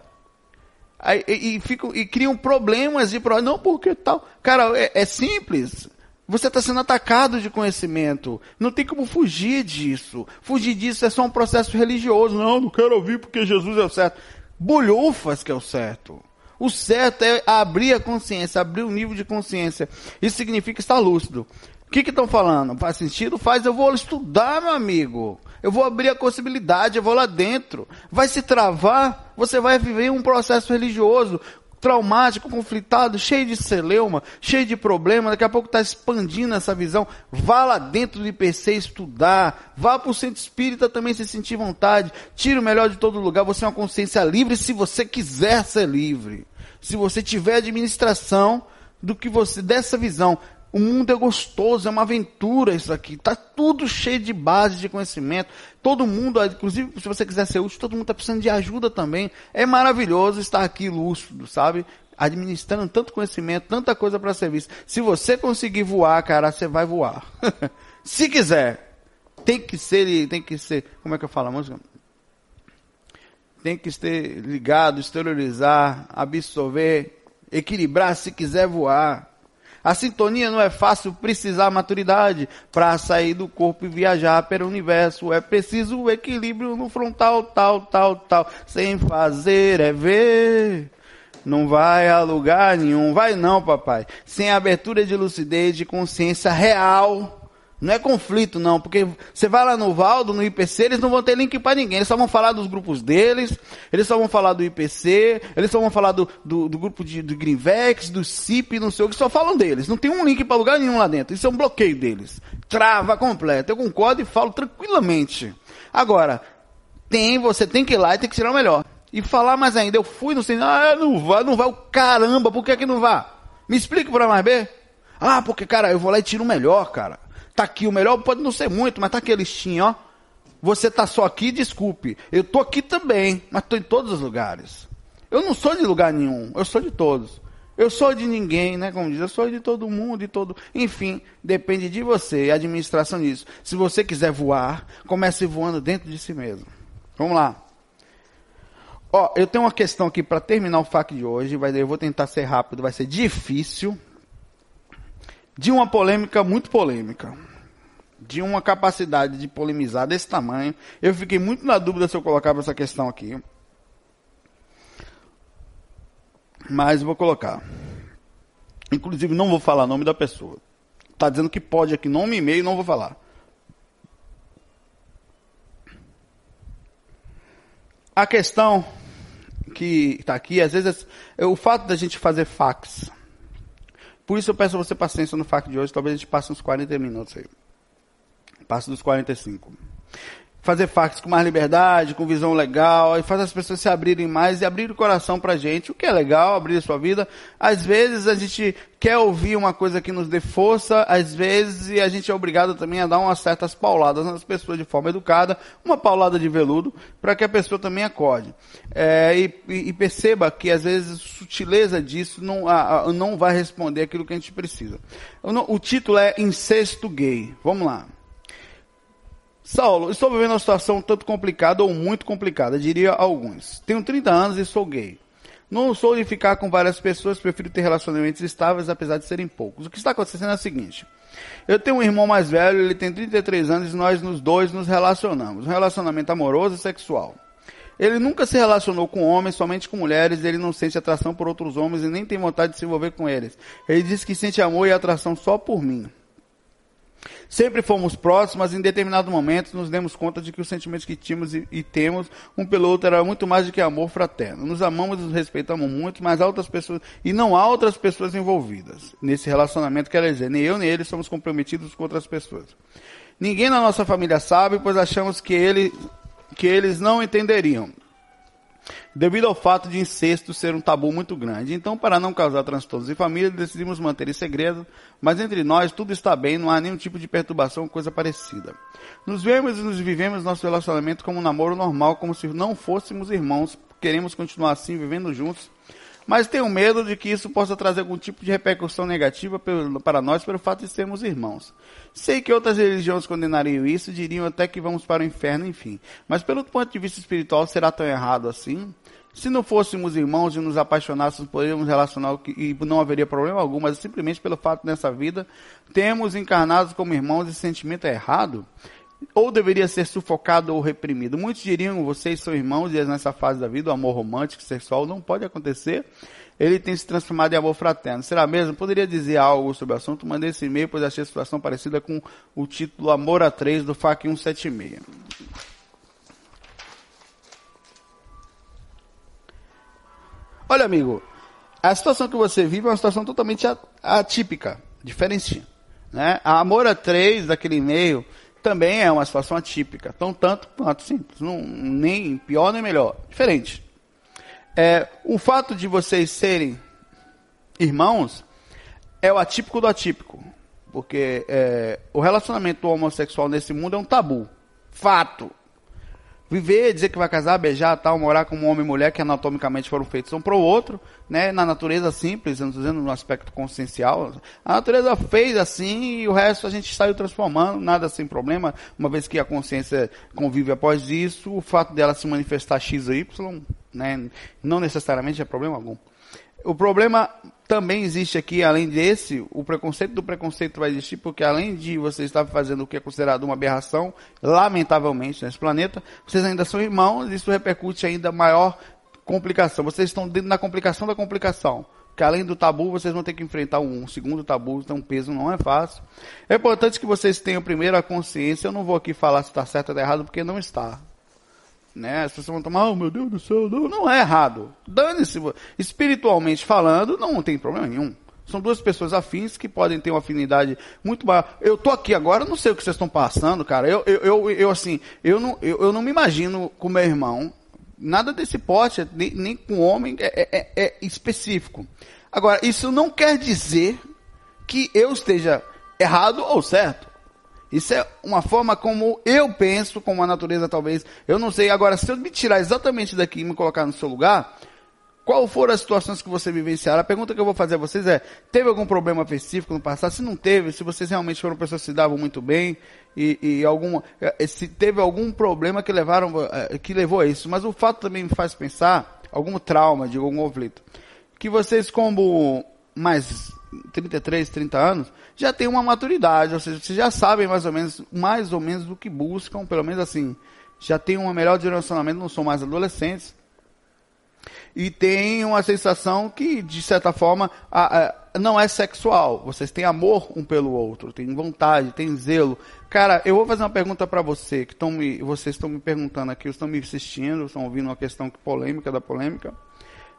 Aí, e, e, ficam, e criam problemas de não porque tal. Cara, é, é simples. Você está sendo atacado de conhecimento. Não tem como fugir disso. Fugir disso é só um processo religioso. Não, não quero ouvir porque Jesus é o certo. Bolhufas que é o certo. O certo é abrir a consciência, abrir o nível de consciência. Isso significa estar lúcido. O que estão falando? Faz sentido? Faz. Eu vou estudar, meu amigo. Eu vou abrir a possibilidade, eu vou lá dentro. Vai se travar, você vai viver um processo religioso. Traumático, conflitado, cheio de celeuma, cheio de problema, daqui a pouco está expandindo essa visão. Vá lá dentro do IPC estudar, vá para o centro espírita também se sentir vontade, tire o melhor de todo lugar, você é uma consciência livre se você quiser ser livre. Se você tiver administração do que você, dessa visão, o mundo é gostoso, é uma aventura isso aqui. Está tudo cheio de base de conhecimento. Todo mundo, inclusive se você quiser ser útil, todo mundo está precisando de ajuda também. É maravilhoso estar aqui lúcido, sabe? Administrando tanto conhecimento, tanta coisa para serviço. Se você conseguir voar, cara, você vai voar. (laughs) se quiser. Tem que ser, tem que ser, como é que eu falo a música? Tem que ser ligado, exteriorizar, absorver, equilibrar se quiser voar. A sintonia não é fácil precisar maturidade para sair do corpo e viajar pelo universo. É preciso o equilíbrio no frontal, tal, tal, tal. Sem fazer é ver. Não vai a lugar nenhum. Vai não, papai. Sem abertura de lucidez, de consciência real não é conflito, não, porque você vai lá no Valdo, no IPC, eles não vão ter link para ninguém. Eles só vão falar dos grupos deles, eles só vão falar do IPC, eles só vão falar do, do, do grupo de, do Greenvex, do CIP, não sei o que, só falam deles. Não tem um link para lugar nenhum lá dentro. Isso é um bloqueio deles. Trava completo. Eu concordo e falo tranquilamente. Agora, tem, você tem que ir lá e tem que tirar o melhor. E falar mais ainda, eu fui no cinema, ah, não vai, não vai, o caramba, por que que não vai? Me explica para mais B. Ah, porque, cara, eu vou lá e tiro o melhor, cara. Tá aqui o melhor, pode não ser muito, mas tá aqui a listinha, ó. Você tá só aqui, desculpe. Eu tô aqui também, mas tô em todos os lugares. Eu não sou de lugar nenhum, eu sou de todos. Eu sou de ninguém, né? Como diz, eu sou de todo mundo, de todo. Enfim, depende de você, a administração disso. Se você quiser voar, comece voando dentro de si mesmo. Vamos lá. Ó, eu tenho uma questão aqui para terminar o FAQ de hoje. Vai, eu vou tentar ser rápido, vai ser difícil de uma polêmica muito polêmica, de uma capacidade de polemizar desse tamanho. Eu fiquei muito na dúvida se eu colocava essa questão aqui. Mas vou colocar. Inclusive, não vou falar o nome da pessoa. Está dizendo que pode aqui, nome e e-mail, não vou falar. A questão que está aqui, às vezes, é o fato da gente fazer fax por isso eu peço a você paciência no FAQ de hoje, talvez a gente passe uns 40 minutos aí. Passe dos 45 fazer fax com mais liberdade, com visão legal, e faz as pessoas se abrirem mais e abrir o coração pra gente, o que é legal, abrir a sua vida. Às vezes a gente quer ouvir uma coisa que nos dê força, às vezes a gente é obrigado também a dar umas certas pauladas nas pessoas de forma educada, uma paulada de veludo, para que a pessoa também acorde. É, e, e, perceba que às vezes a sutileza disso não, a, a, não vai responder aquilo que a gente precisa. O, o título é Incesto Gay. Vamos lá. Saulo, estou vivendo uma situação tanto complicada ou muito complicada, diria alguns. Tenho 30 anos e sou gay. Não sou de ficar com várias pessoas, prefiro ter relacionamentos estáveis, apesar de serem poucos. O que está acontecendo é o seguinte. Eu tenho um irmão mais velho, ele tem 33 anos e nós nos dois nos relacionamos. Um relacionamento amoroso e sexual. Ele nunca se relacionou com homens, somente com mulheres, ele não sente atração por outros homens e nem tem vontade de se envolver com eles. Ele diz que sente amor e atração só por mim. Sempre fomos próximos, mas em determinado momento nos demos conta de que os sentimentos que tínhamos e, e temos um pelo outro era muito mais do que amor fraterno. Nos amamos e nos respeitamos muito, mas há outras pessoas, e não há outras pessoas envolvidas nesse relacionamento, quer dizer, nem eu nem ele somos comprometidos com outras pessoas. Ninguém na nossa família sabe, pois achamos que, ele, que eles não entenderiam devido ao fato de incesto ser um tabu muito grande. Então, para não causar transtornos em família, decidimos manter em segredo, mas entre nós tudo está bem, não há nenhum tipo de perturbação ou coisa parecida. Nos vemos e nos vivemos nosso relacionamento como um namoro normal, como se não fôssemos irmãos, queremos continuar assim, vivendo juntos, mas tenho medo de que isso possa trazer algum tipo de repercussão negativa para nós pelo fato de sermos irmãos. Sei que outras religiões condenariam isso, diriam até que vamos para o inferno, enfim. Mas pelo ponto de vista espiritual, será tão errado assim? Se não fôssemos irmãos e nos apaixonássemos, poderíamos relacionar e não haveria problema algum, mas simplesmente pelo fato nessa vida temos encarnados como irmãos, esse sentimento é errado? Ou deveria ser sufocado ou reprimido? Muitos diriam, vocês são irmãos e nessa fase da vida o amor romântico, sexual não pode acontecer. Ele tem se transformado em amor fraterno. Será mesmo? Poderia dizer algo sobre o assunto? Mandei esse e-mail, pois achei a situação parecida com o título Amor a 3 do FAC 176. Olha, amigo, a situação que você vive é uma situação totalmente atípica, diferente. Né? A Amor a 3, daquele e-mail, também é uma situação atípica. Tão tanto quanto simples. Não, nem pior nem melhor. Diferente. É, o fato de vocês serem irmãos é o atípico do atípico. Porque é, o relacionamento homossexual nesse mundo é um tabu. Fato. Viver, dizer que vai casar, beijar, tal, morar como homem e mulher que anatomicamente foram feitos um para o outro, né? Na natureza simples, não dizendo no aspecto consciencial. A natureza fez assim e o resto a gente saiu transformando, nada sem problema, uma vez que a consciência convive após isso, o fato dela se manifestar X Y, né? Não necessariamente é problema algum. O problema também existe aqui, além desse, o preconceito do preconceito vai existir, porque além de você estar fazendo o que é considerado uma aberração, lamentavelmente, nesse planeta, vocês ainda são irmãos, e isso repercute ainda maior complicação. Vocês estão dentro da complicação da complicação. Que além do tabu, vocês vão ter que enfrentar um segundo tabu, então peso não é fácil. É importante que vocês tenham primeiro a consciência. Eu não vou aqui falar se está certo ou errado, porque não está né? As pessoas vão tomar, oh meu Deus do céu, não, não é errado. Dane-se. Espiritualmente falando, não tem problema nenhum. São duas pessoas afins que podem ter uma afinidade muito maior. Eu tô aqui agora, não sei o que vocês estão passando, cara. Eu, eu, eu, eu assim, eu não, eu, eu, não me imagino com meu irmão. Nada desse porte, nem, nem com homem, é, é, é específico. Agora, isso não quer dizer que eu esteja errado ou certo. Isso é uma forma como eu penso, como a natureza talvez. Eu não sei. Agora, se eu me tirar exatamente daqui e me colocar no seu lugar, qual foram as situações que você vivenciaram? A pergunta que eu vou fazer a vocês é: teve algum problema específico no passado? Se não teve, se vocês realmente foram pessoas que se davam muito bem e, e alguma, eh, se teve algum problema que levaram, eh, que levou a isso. Mas o fato também me faz pensar algum trauma de algum conflito, que vocês como mais 33, 30 anos, já tem uma maturidade, ou seja, vocês já sabem mais ou menos, mais ou menos o que buscam, pelo menos assim, já tem um melhor direcionamento, não são mais adolescentes. E tem uma sensação que, de certa forma, a, a, não é sexual. Vocês têm amor um pelo outro, têm vontade, têm zelo. Cara, eu vou fazer uma pergunta para você, que estão me, vocês estão me perguntando aqui, estão me assistindo, estão ouvindo uma questão polêmica da polêmica.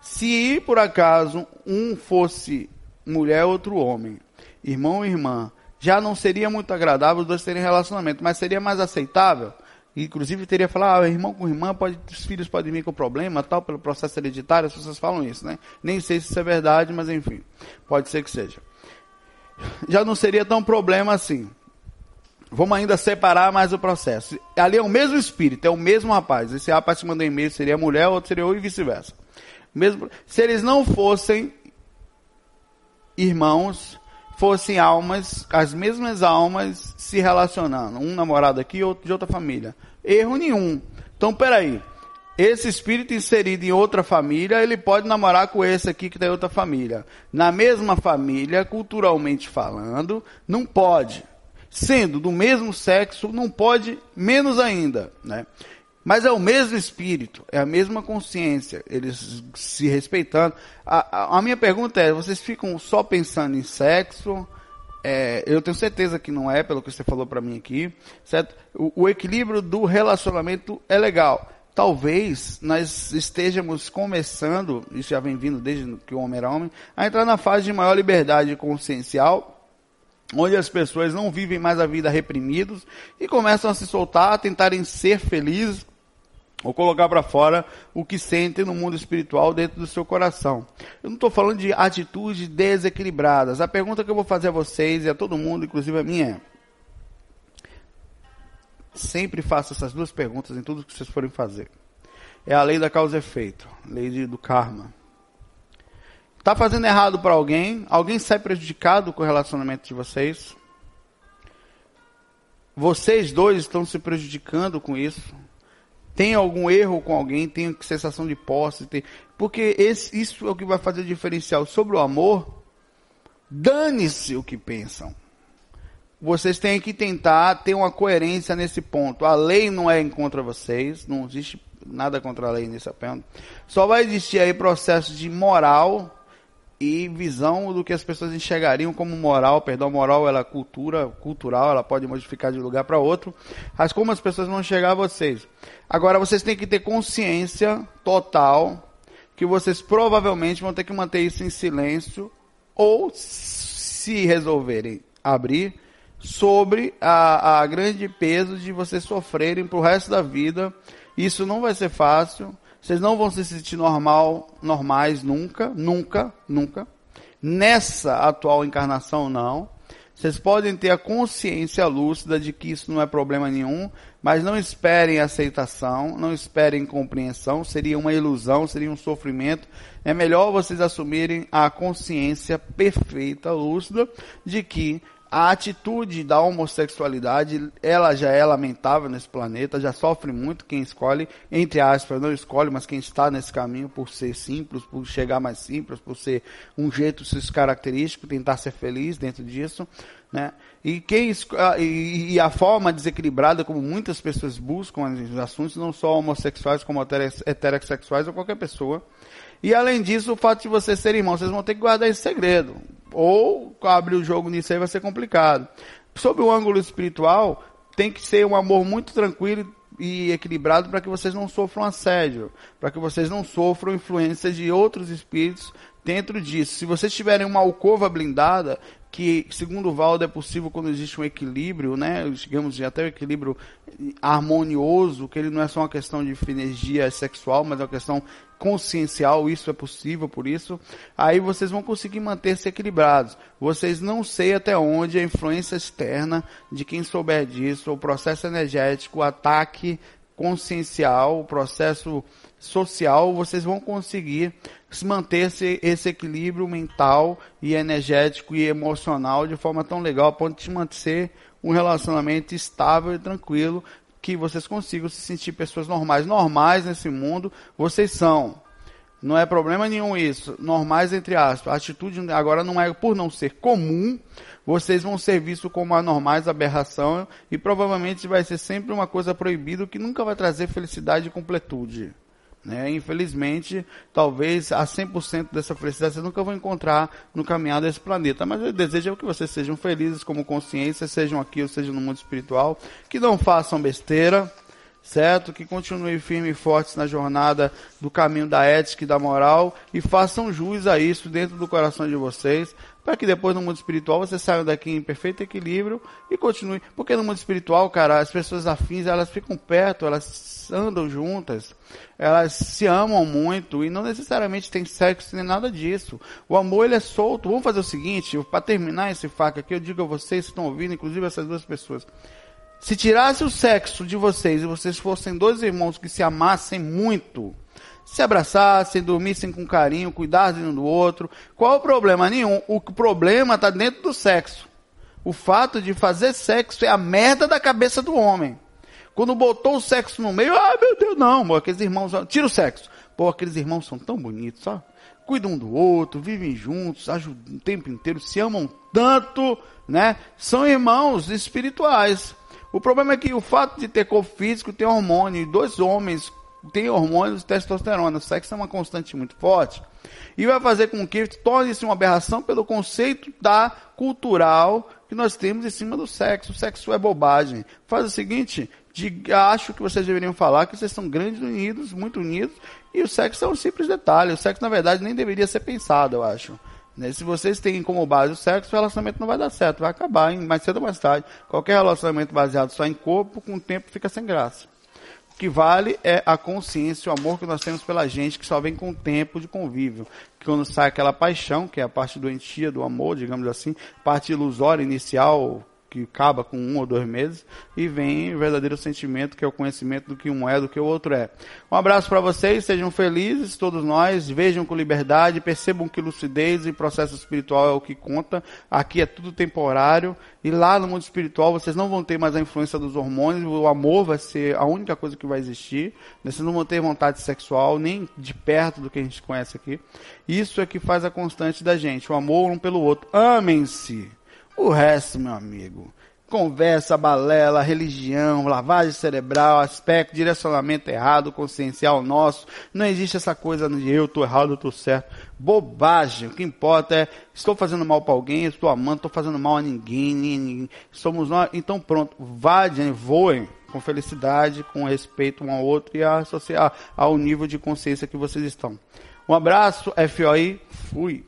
Se por acaso um fosse mulher outro homem, irmão e irmã, já não seria muito agradável os dois terem relacionamento, mas seria mais aceitável. Inclusive teria falar, ah, irmão com irmã, pode, os filhos podem vir com problema, tal, pelo processo hereditário, as pessoas falam isso, né? Nem sei se isso é verdade, mas enfim, pode ser que seja. Já não seria tão problema assim. Vamos ainda separar mais o processo. Ali é o mesmo espírito, é o mesmo rapaz. Esse rapaz que mandou e-mail seria mulher, outro seria eu e vice-versa. Mesmo, se eles não fossem irmãos fossem almas, as mesmas almas se relacionando. Um namorado aqui, outro de outra família. Erro nenhum. Então, peraí. Esse espírito inserido em outra família, ele pode namorar com esse aqui que tem outra família. Na mesma família, culturalmente falando, não pode. Sendo do mesmo sexo, não pode menos ainda, né? Mas é o mesmo espírito, é a mesma consciência, eles se respeitando. A, a, a minha pergunta é: vocês ficam só pensando em sexo? É, eu tenho certeza que não é, pelo que você falou para mim aqui, certo? O, o equilíbrio do relacionamento é legal. Talvez nós estejamos começando, isso já vem vindo desde que o homem era homem, a entrar na fase de maior liberdade consciencial, onde as pessoas não vivem mais a vida reprimidos e começam a se soltar, a tentarem ser felizes, ou colocar para fora o que sente no mundo espiritual dentro do seu coração. Eu não estou falando de atitudes desequilibradas. A pergunta que eu vou fazer a vocês e a todo mundo, inclusive a minha, é: sempre faça essas duas perguntas em tudo que vocês forem fazer. É a lei da causa e efeito, lei do karma. Está fazendo errado para alguém? Alguém sai prejudicado com o relacionamento de vocês? Vocês dois estão se prejudicando com isso? Tem algum erro com alguém, tem sensação de posse, tem... porque esse, isso é o que vai fazer diferencial sobre o amor. Dane-se o que pensam. Vocês têm que tentar ter uma coerência nesse ponto. A lei não é contra vocês, não existe nada contra a lei nesse aspecto. Só vai existir aí processo de moral e visão do que as pessoas enxergariam como moral, perdão, moral ela é cultura, cultural, ela pode modificar de lugar para outro, mas como as pessoas vão enxergar vocês. Agora vocês têm que ter consciência total que vocês provavelmente vão ter que manter isso em silêncio ou se resolverem abrir sobre a, a grande peso de vocês sofrerem pro resto da vida. Isso não vai ser fácil. Vocês não vão se sentir normal, normais nunca, nunca, nunca. Nessa atual encarnação não. Vocês podem ter a consciência lúcida de que isso não é problema nenhum, mas não esperem aceitação, não esperem compreensão, seria uma ilusão, seria um sofrimento. É melhor vocês assumirem a consciência perfeita, lúcida, de que a atitude da homossexualidade, ela já é lamentável nesse planeta, já sofre muito quem escolhe, entre aspas, não escolhe, mas quem está nesse caminho por ser simples, por chegar mais simples, por ser um jeito característico, tentar ser feliz dentro disso, né? E quem e a forma desequilibrada como muitas pessoas buscam os assuntos, não só homossexuais como heterossexuais ou qualquer pessoa. E além disso, o fato de vocês serem irmãos, vocês vão ter que guardar esse segredo. Ou abrir o jogo nisso aí vai ser complicado. Sob o ângulo espiritual, tem que ser um amor muito tranquilo e equilibrado para que vocês não sofram assédio, para que vocês não sofram influência de outros espíritos dentro disso. Se vocês tiverem uma alcova blindada, que segundo o Valdo é possível quando existe um equilíbrio, né, digamos até um equilíbrio harmonioso, que ele não é só uma questão de energia sexual, mas é uma questão consciencial, isso é possível por isso, aí vocês vão conseguir manter-se equilibrados. Vocês não sei até onde a influência externa de quem souber disso, o processo energético, o ataque consciencial, o processo social, vocês vão conseguir manter esse, esse equilíbrio mental e energético e emocional de forma tão legal a ponto de manter um relacionamento estável e tranquilo que vocês consigam se sentir pessoas normais. Normais nesse mundo, vocês são. Não é problema nenhum isso. Normais, entre aspas. A atitude agora não é por não ser comum, vocês vão ser vistos como anormais, aberração, e provavelmente vai ser sempre uma coisa proibida que nunca vai trazer felicidade e completude. Né? Infelizmente, talvez a 100% dessa felicidade vocês nunca vão encontrar no caminhar desse planeta. Mas eu desejo que vocês sejam felizes como consciência, sejam aqui ou sejam no mundo espiritual, que não façam besteira, certo? Que continuem firmes e fortes na jornada do caminho da ética e da moral e façam jus a isso dentro do coração de vocês, para que depois no mundo espiritual vocês saiam daqui em perfeito equilíbrio e continuem. Porque no mundo espiritual, cara, as pessoas afins, elas ficam perto, elas andam juntas, elas se amam muito e não necessariamente tem sexo nem nada disso. O amor ele é solto. Vamos fazer o seguinte, para terminar esse faca aqui, eu digo a vocês que estão ouvindo, inclusive essas duas pessoas. Se tirasse o sexo de vocês e vocês fossem dois irmãos que se amassem muito, se abraçassem, dormissem com carinho, cuidassem um do outro. Qual o problema? Nenhum. O problema está dentro do sexo. O fato de fazer sexo é a merda da cabeça do homem. Quando botou o sexo no meio, ah, meu Deus, não, aqueles irmãos, tira o sexo. Pô, aqueles irmãos são tão bonitos, ó. Cuidam um do outro, vivem juntos, ajudam o tempo inteiro, se amam tanto, né? São irmãos espirituais. O problema é que o fato de ter corpo físico, ter hormônio, e dois homens tem hormônios de testosterona. O sexo é uma constante muito forte. E vai fazer com que torne-se uma aberração pelo conceito da cultural que nós temos em cima do sexo. O sexo é bobagem. Faz o seguinte, acho que vocês deveriam falar que vocês são grandes unidos, muito unidos, e o sexo é um simples detalhe. O sexo, na verdade, nem deveria ser pensado, eu acho. Né? Se vocês têm como base o sexo, o relacionamento não vai dar certo, vai acabar hein? mais cedo ou mais tarde. Qualquer relacionamento baseado só em corpo, com o tempo fica sem graça. O que vale é a consciência, o amor que nós temos pela gente, que só vem com o tempo de convívio. Quando sai aquela paixão, que é a parte doentia do amor, digamos assim, parte ilusória inicial, que acaba com um ou dois meses, e vem o verdadeiro sentimento, que é o conhecimento do que um é, do que o outro é. Um abraço para vocês, sejam felizes, todos nós, vejam com liberdade, percebam que lucidez e processo espiritual é o que conta, aqui é tudo temporário, e lá no mundo espiritual vocês não vão ter mais a influência dos hormônios, o amor vai ser a única coisa que vai existir, vocês não vão ter vontade sexual, nem de perto do que a gente conhece aqui. Isso é que faz a constante da gente, o amor um pelo outro. Amem-se! O resto, meu amigo, conversa, balela, religião, lavagem cerebral, aspecto, direcionamento errado, consciencial nosso. Não existe essa coisa de eu estou errado, eu estou certo. Bobagem. O que importa é estou fazendo mal para alguém, estou amando, estou fazendo mal a ninguém, ninguém. Somos nós. Então pronto, vadem, voem com felicidade, com respeito um ao outro e associar ao nível de consciência que vocês estão. Um abraço, FOI, fui.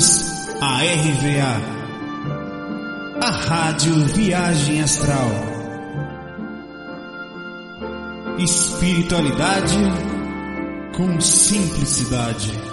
Bem-vindos à RVA, a Rádio Viagem Astral. Espiritualidade com simplicidade.